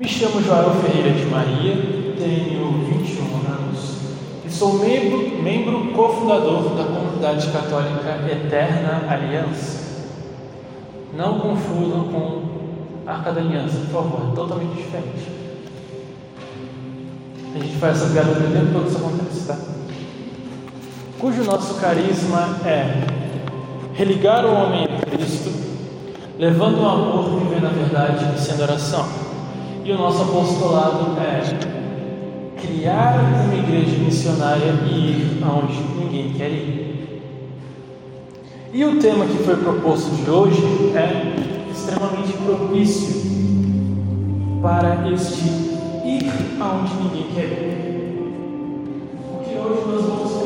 Me chamo Joel Ferreira de Maria, tenho 21 anos e sou membro, membro cofundador da comunidade católica Eterna Aliança. Não confundam com Arca da Aliança, por favor, é totalmente diferente. A gente faz essa piada o tempo todo, isso acontece, tá? Cujo nosso carisma é religar o homem a Cristo, levando o amor, vivendo a verdade e sendo oração. E o nosso apostolado é criar uma igreja missionária e ir aonde ninguém quer ir. E o tema que foi proposto de hoje é extremamente propício para este ir aonde ninguém quer ir. Porque hoje nós vamos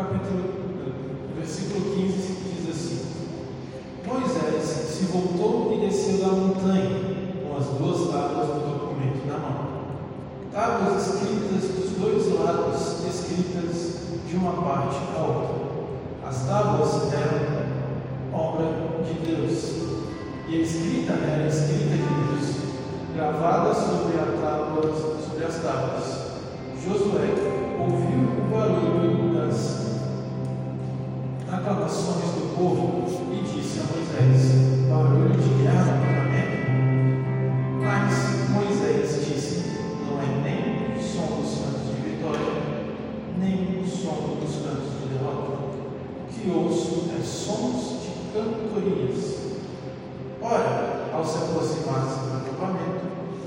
capítulo, eh, versículo 15 diz assim: Moisés se voltou e desceu da montanha com as duas tábuas do documento na mão. Tábuas escritas dos dois lados, escritas de uma parte à outra. As tábuas eram obra de Deus, e a escrita era a escrita de Deus, gravada sobre, tábua, sobre as tábuas. Josué ouviu o barulho das aclamações do povo e disse a Moisés: Barulho de guerra para mim. Mas Moisés disse: Não é nem o som dos cantos de vitória, nem o som dos cantos de derrota. O que ouço é sons de cantorias. Ora, ao se aproximar do acampamento,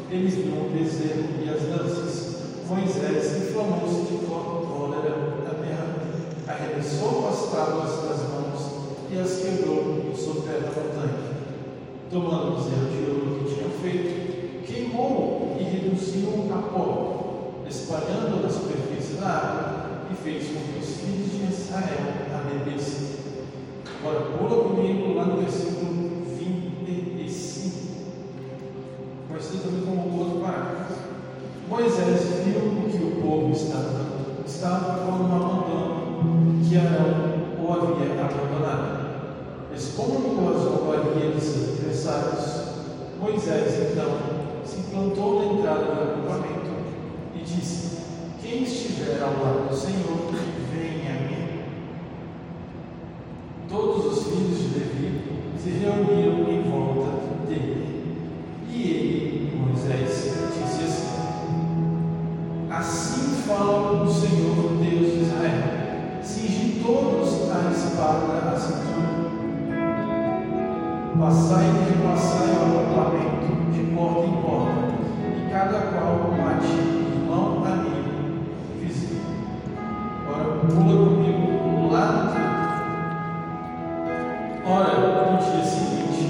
eles viram o bezerro e as danças. Moisés sopraram as suas mãos e as quebrou sobre terra no tanque. Tomando-os eu de ouro que tinham feito, queimou e reduziu a pó, espalhando na superfície da água, e fez com que os filhos de Israel a bebessem. Agora pula comigo lá no versículo 25. Mas isso também como outro parágrafo. Moisés viu que o povo estava, estava com uma montanha. Moisés, então, se plantou na entrada do acampamento e disse: Quem estiver ao lado do Senhor, venha a mim. Todos os filhos de Levi se reuniram em volta dele. E ele, Moisés, disse assim: Passai de passai ao lamento, de porta em porta, e cada qual bate irmão, amigo e vizinho. Ora, pula comigo lá no Ora, no dia seguinte,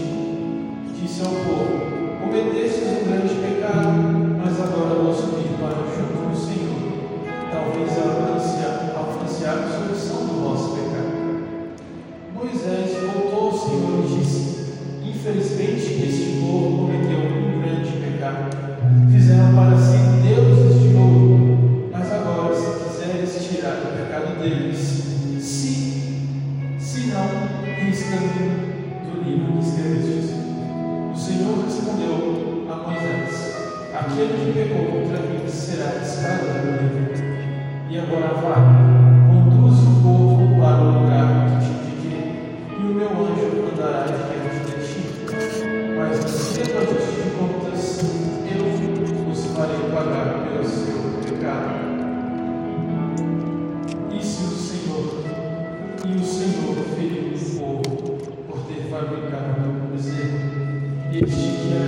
disse ao povo: Cometestes um grande pecado, mas agora vosso ir para junto do Senhor. Talvez alcanciar a solução do vosso conduz o povo para o lugar que te pedi e o meu anjo andará diante de ti. Mas se dia da justiça de contas, eu os farei pagar pelo seu pecado. E se o Senhor, e o Senhor feriu o povo por ter fabricado o bezerro, este que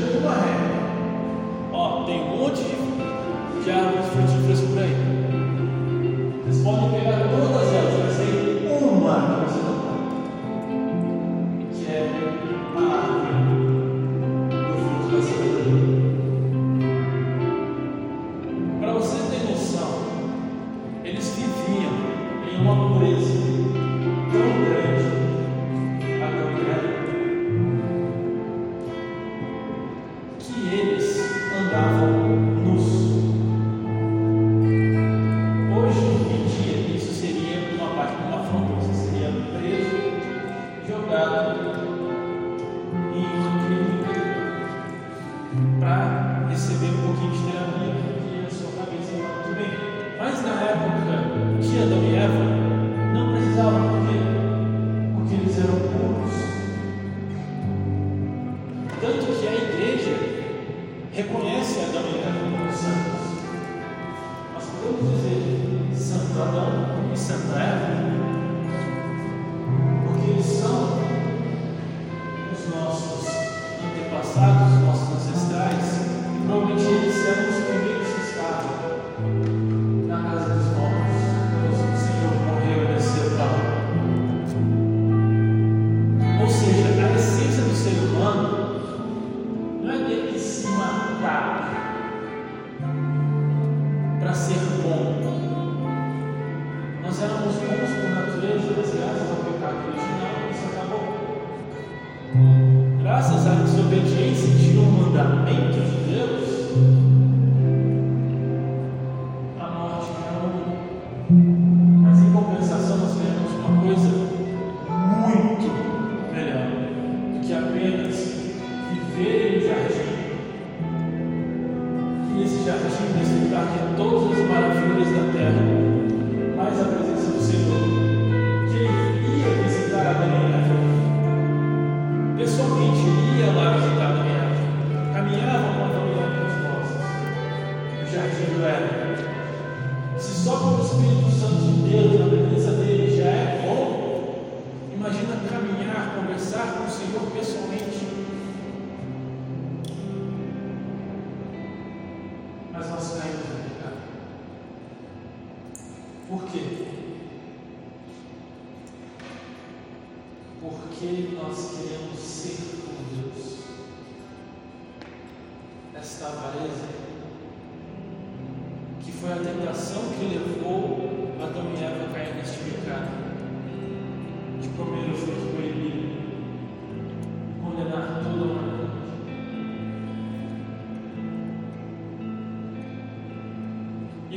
chegou a régua. Né? Ó, tem um monte de, de árvores frutíferas por aí. Vocês podem pegar todas. para ser bom. Nós éramos bons por natureza, mas graças ao pecado original, isso acabou. Graças à desobediência de um mandamento de Deus,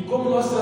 Como nós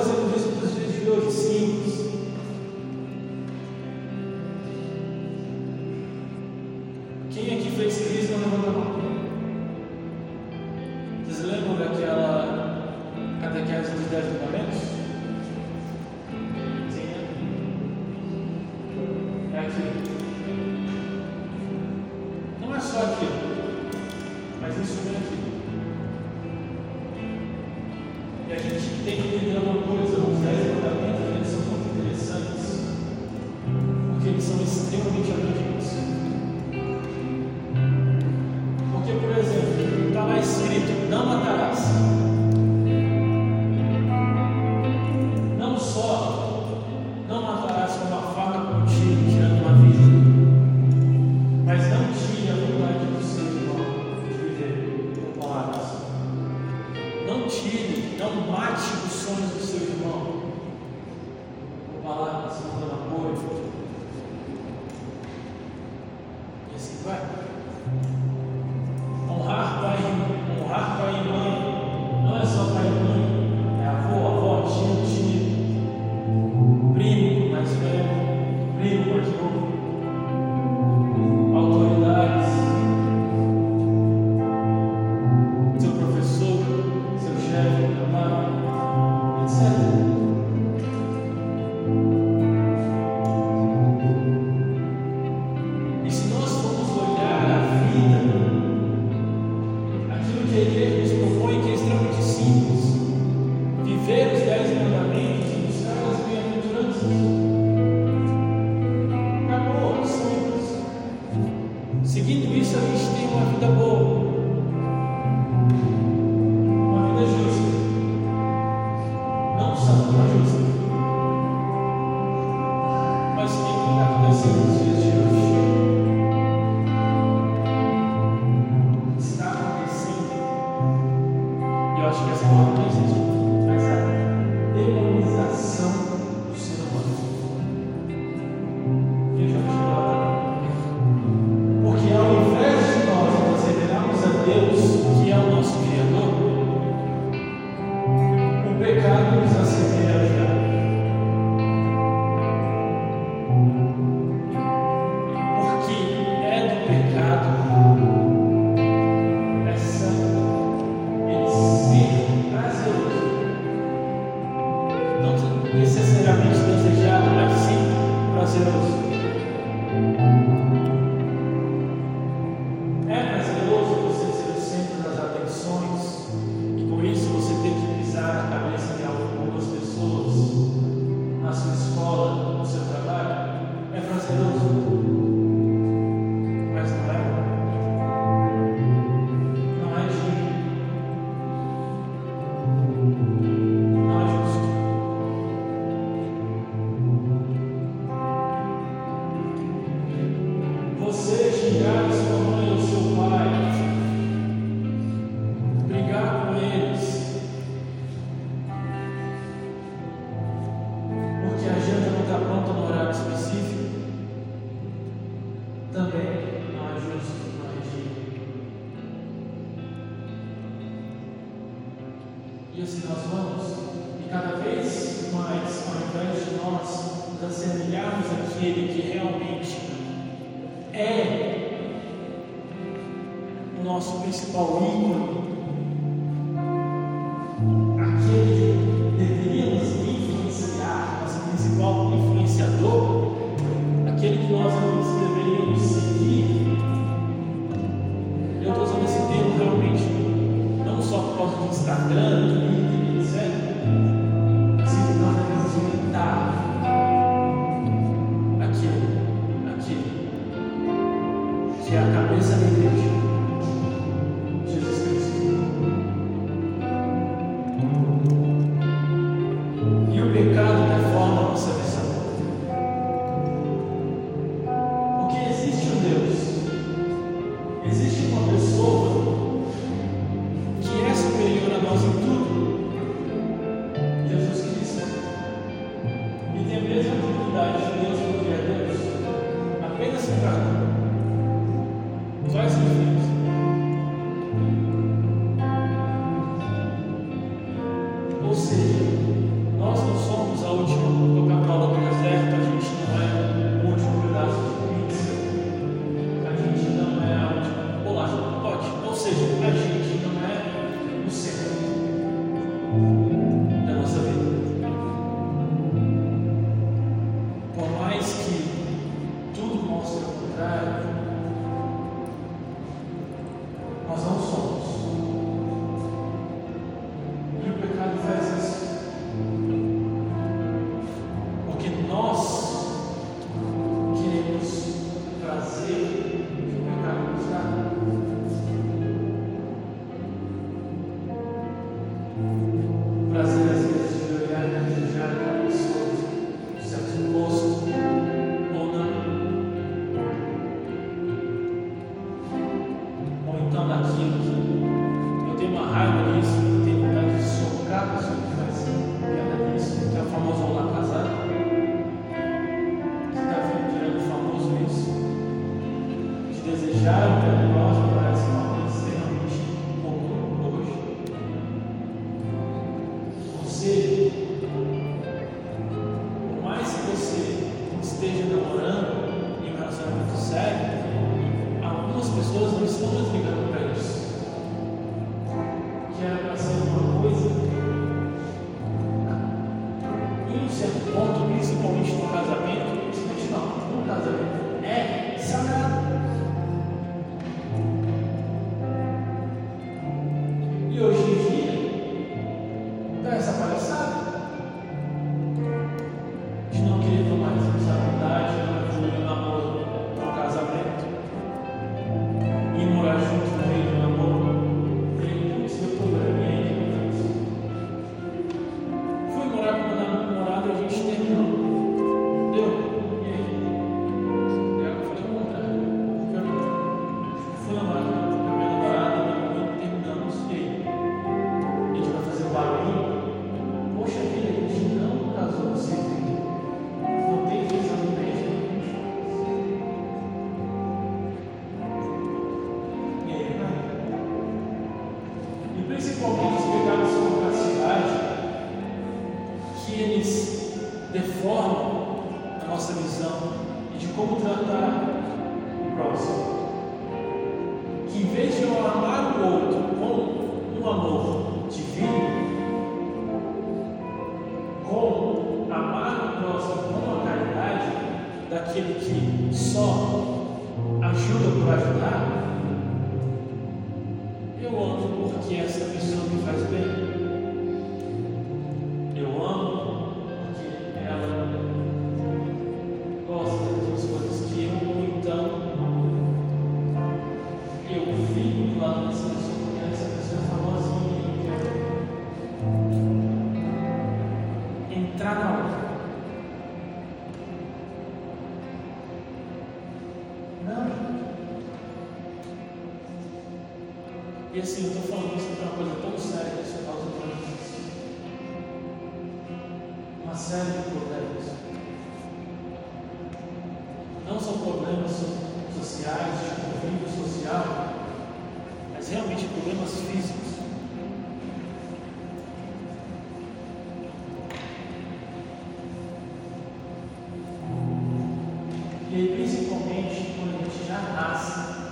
que é a cabeça da igreja, how it is. principalmente os pecados contra a que eles deformam a nossa visão de como tratar o próximo. Que em vez de eu amar o outro com um amor divino, com amar o próximo com a caridade daquele que só ajuda por ajudar, assim, eu estou falando isso para uma coisa tão séria que isso causa problemas. Uma série de problemas. Não são problemas sociais, de convívio social, mas realmente problemas físicos. E aí, principalmente quando a gente já nasce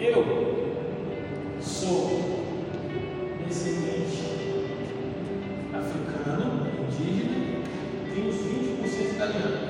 Eu sou descendente africano, indígena, tenho uns 20% italiano.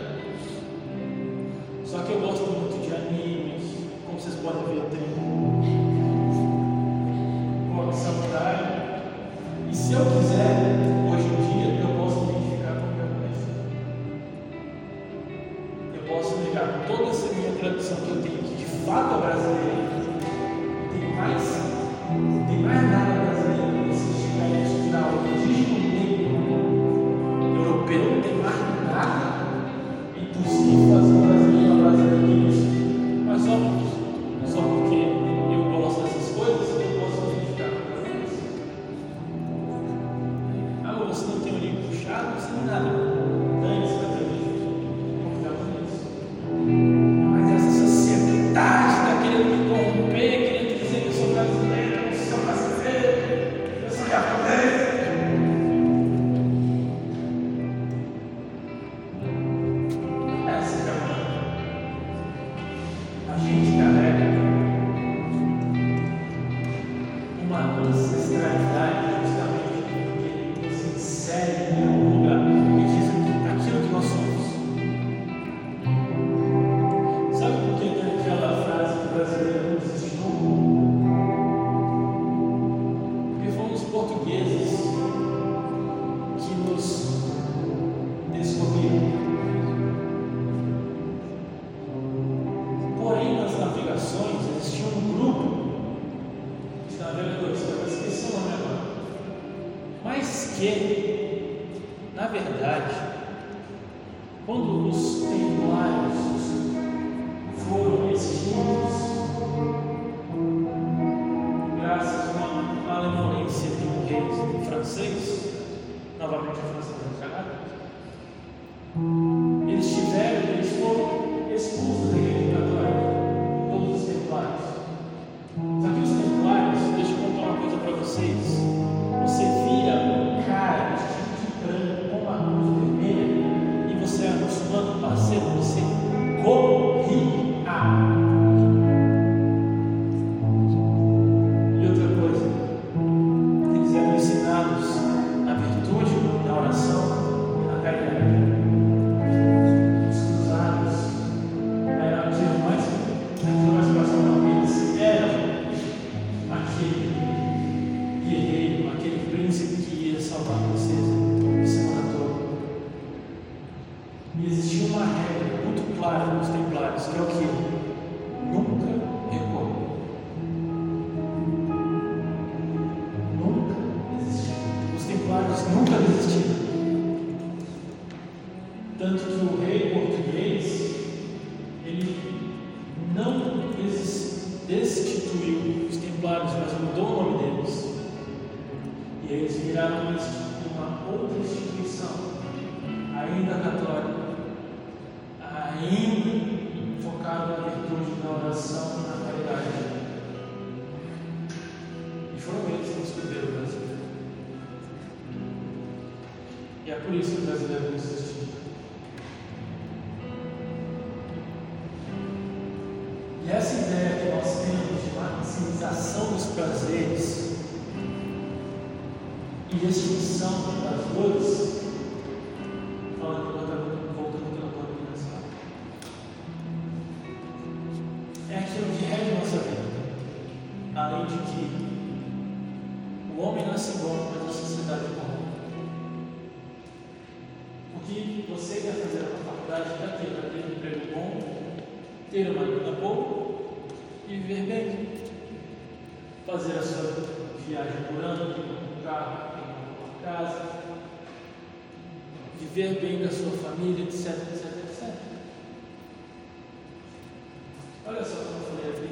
Olha só como eu falei aqui,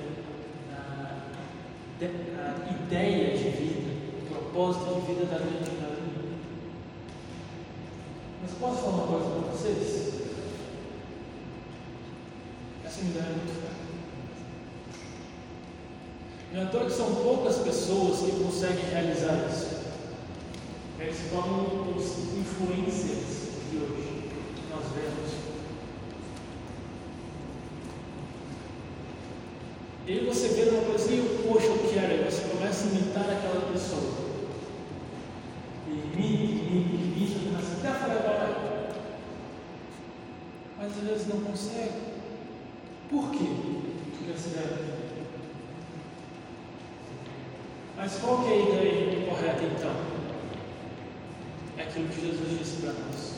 a, ideia de vida, o propósito de vida da grande maioria. Mas posso falar uma coisa para vocês? Essa ideia é muito. Não é que são poucas pessoas que conseguem realizar isso. Eles tornam os influencers de hoje. Nós vemos. E aí você vê uma coisinha, poxa, eu quero, você começa a imitar aquela pessoa. E imita, imita, imita, até agora. Mas às vezes não consegue. Por quê? Porque essa ideia. Mas qual que é a ideia correta então? É aquilo que Jesus disse para nós.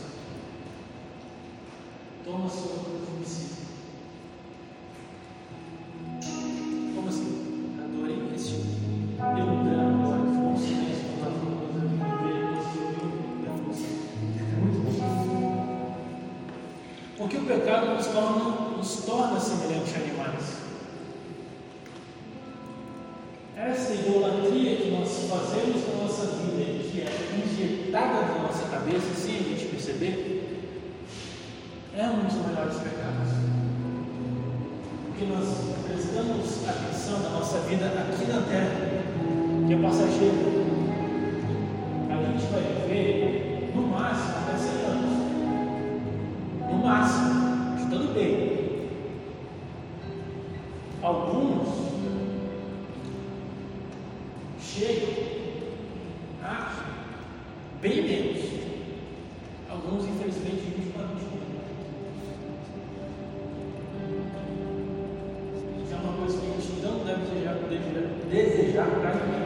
Toma a sua cruz de si. Como nos torna, nos torna semelhantes a animais. Essa idolatria que nós fazemos na nossa vida, que é injetada na nossa cabeça, sem a gente perceber, é um dos maiores pecados. Porque nós prestamos atenção na nossa vida aqui na terra, que é passageiro. A gente vai viver Alguns chegam a bem menos. Alguns, infelizmente, vivem para 20 Isso é uma coisa que a gente não deve desejar, desejar para ninguém.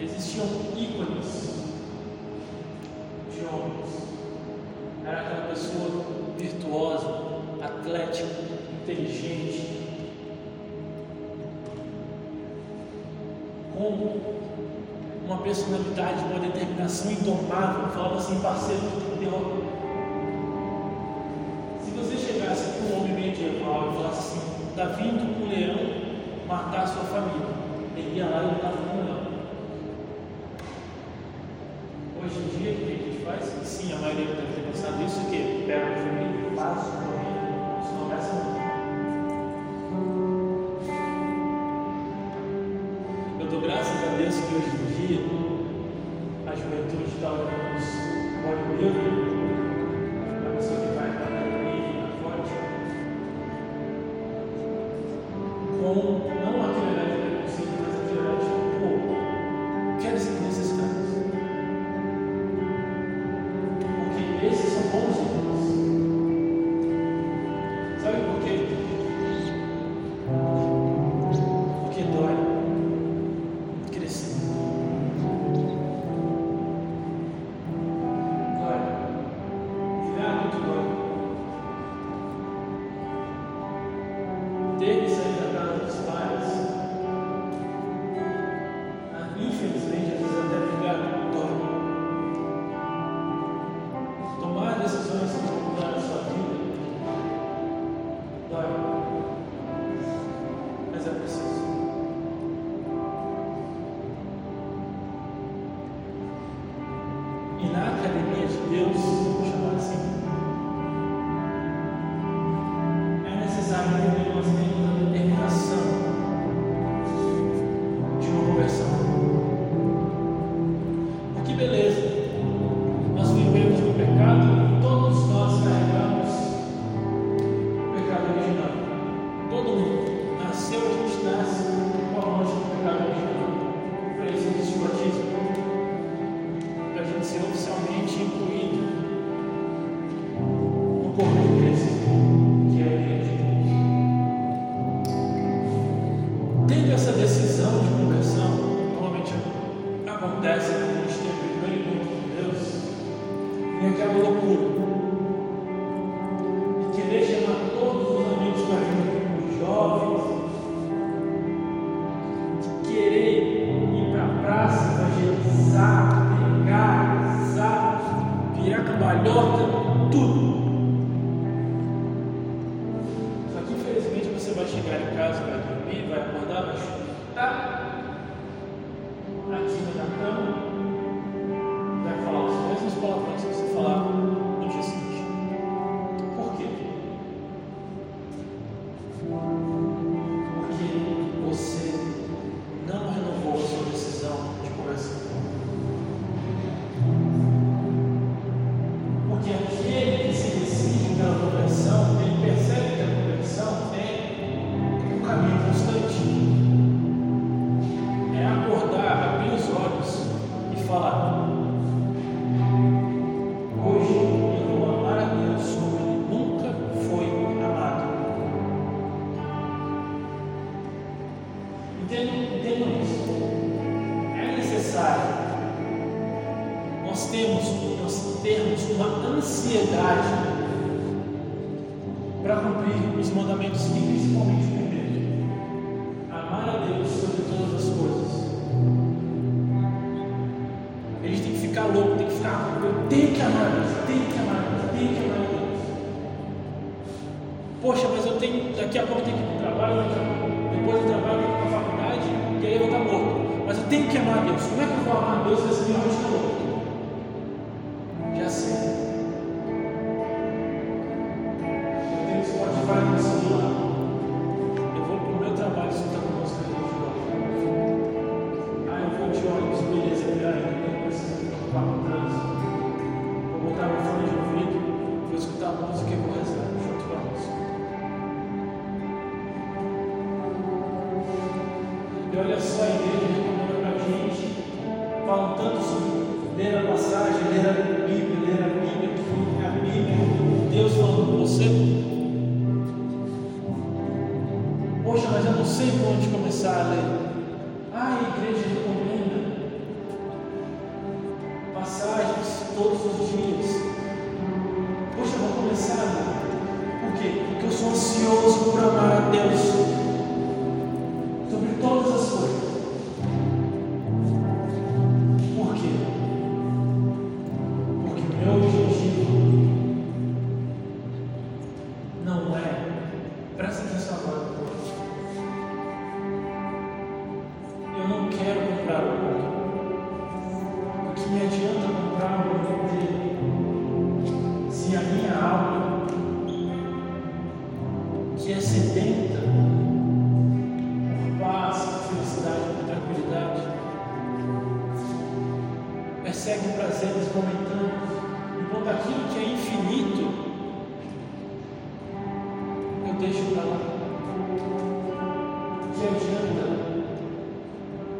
existiam ícones de homens. Era aquela pessoa virtuosa, atlética, inteligente. Com uma personalidade, uma determinação indomável, falava assim, parceiro, derrota. Se você chegasse com um homem medieval e falasse assim, está vindo um leão matar sua família, ele ia lá e matava um leão. sim, a maioria deve ter pensado isso, que pega o filme, faz o domínio, isso não começa muito. Eu dou graças a Deus que hoje em dia a juventude está olhando para o livro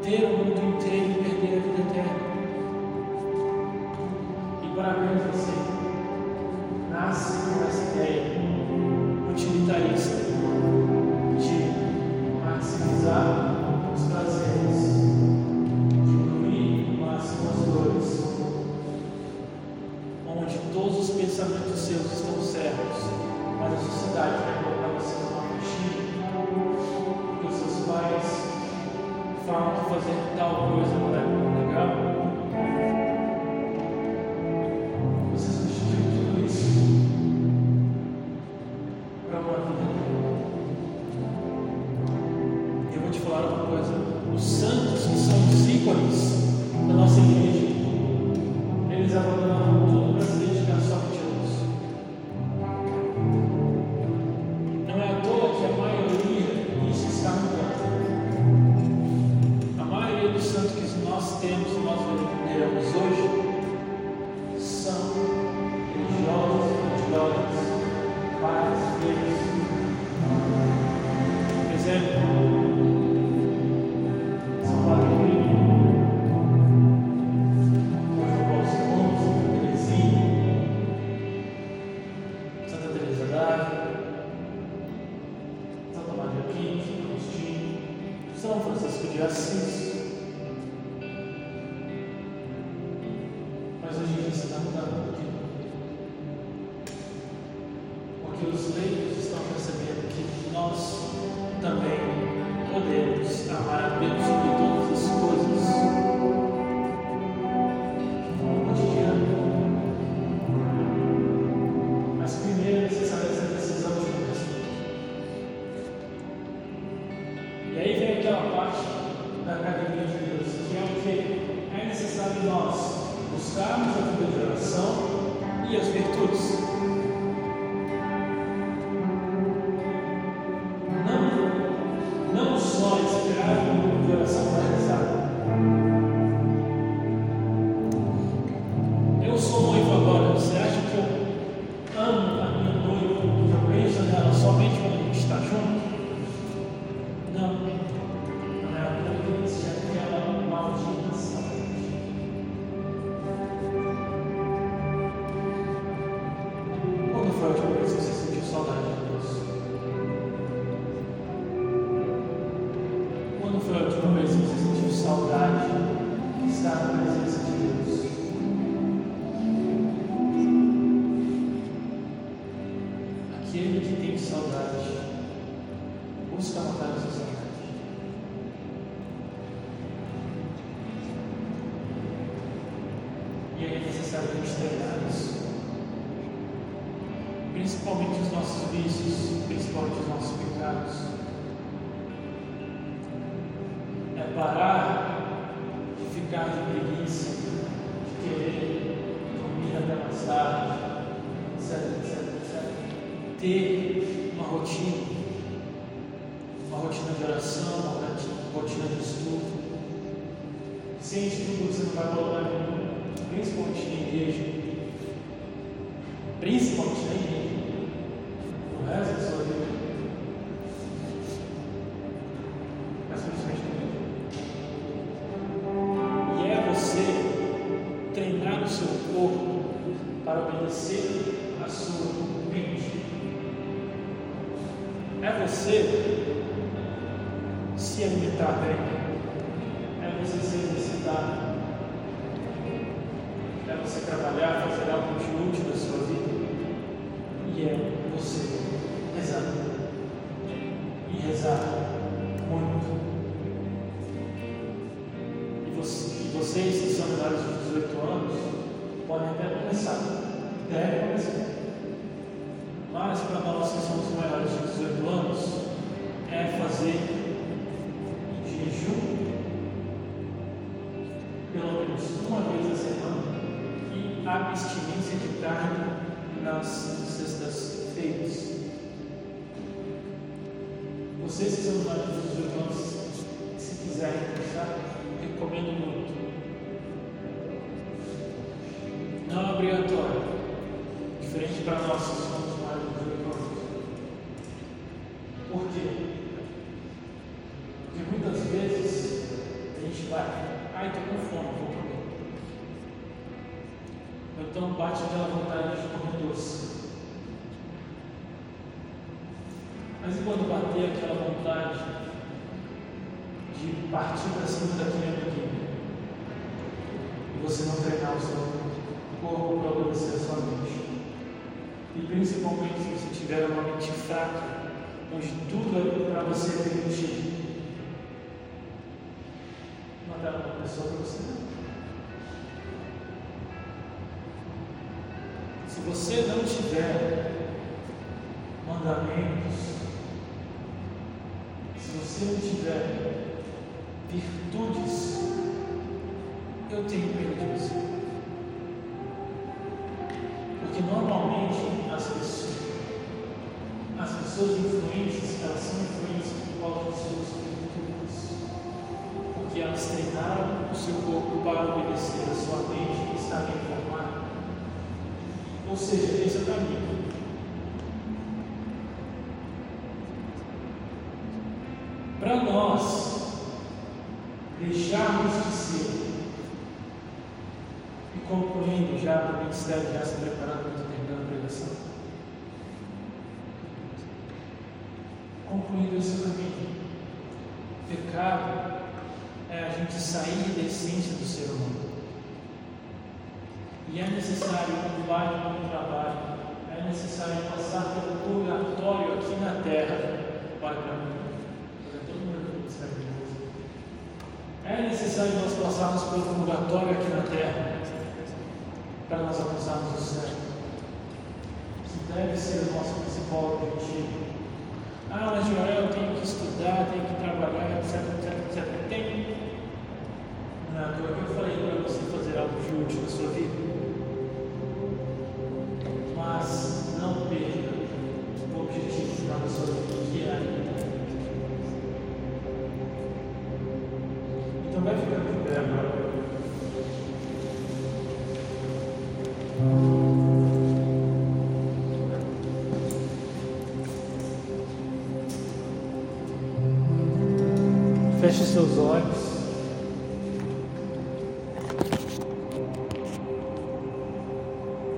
ter o mundo inteiro e perder a vida eterna. E para mim você nasce com essa ideia utilitarista. São Francisco de Assis. busca a sociedade. E é necessário que treinar isso. Principalmente os nossos vícios, principalmente os nossos pecados. É parar de ficar de preguiça, de querer dormir até mais tarde, etc, etc, etc. Ter uma rotina. sente tudo que você não vai voltar. nenhum, principalmente na igreja. Principalmente na igreja. O resto é, da é sua vida. Mas principalmente na igreja. E é você treinar o seu corpo para obedecer a sua mente. É você Vocês partir para cima daquele amiguinho? E você não treinar o seu corpo para obedecer a sua mente. E principalmente se você tiver uma mente fraca, onde tudo é para você permitido. Mandar uma pessoa para você não. Se você não tiver mandamentos, eu tenho pena de você. Porque normalmente as pessoas, as pessoas influentes, elas são influentes por causa dos seus virtudes. Porque elas treinaram o seu corpo para obedecer a sua mente e estar bem formada. Ou seja, esse é o caminho. Para nós deixarmos de ser já o ministério já se preparando para terminar a pregação. Concluindo esse caminho. Pecado é a gente sair da essência do ser humano. E é necessário, quando vai no trabalho, é necessário passar pelo purgatório aqui na terra para todo mundo É necessário nós passarmos pelo purgatório aqui na terra para nós alcançarmos o céu. Que deve ser o nosso principal objetivo. Ah, mas Joel, eu tenho que estudar, tenho que trabalhar, etc, etc, etc. Tem. Não que eu falei para você fazer algo de útil na sua vida. Mas Feche seus olhos.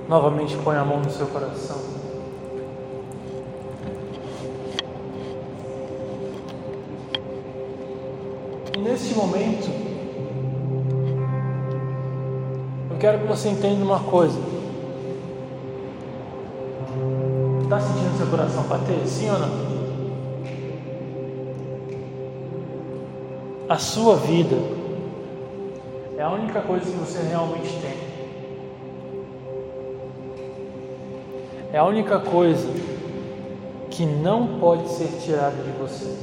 Novamente põe a mão no seu coração. E neste momento, eu quero que você entenda uma coisa. Está sentindo seu coração bater? Sim ou não? A sua vida é a única coisa que você realmente tem. É a única coisa que não pode ser tirada de você.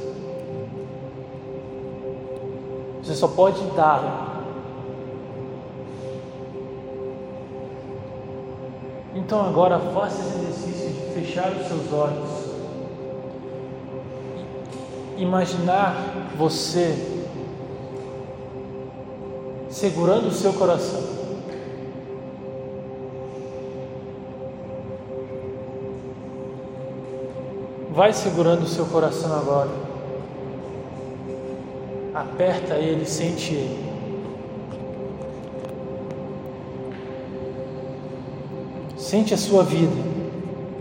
Você só pode dar. Então agora faça esse exercício de fechar os seus olhos. Imaginar você segurando o seu coração. Vai segurando o seu coração agora. Aperta ele, sente ele. Sente a sua vida.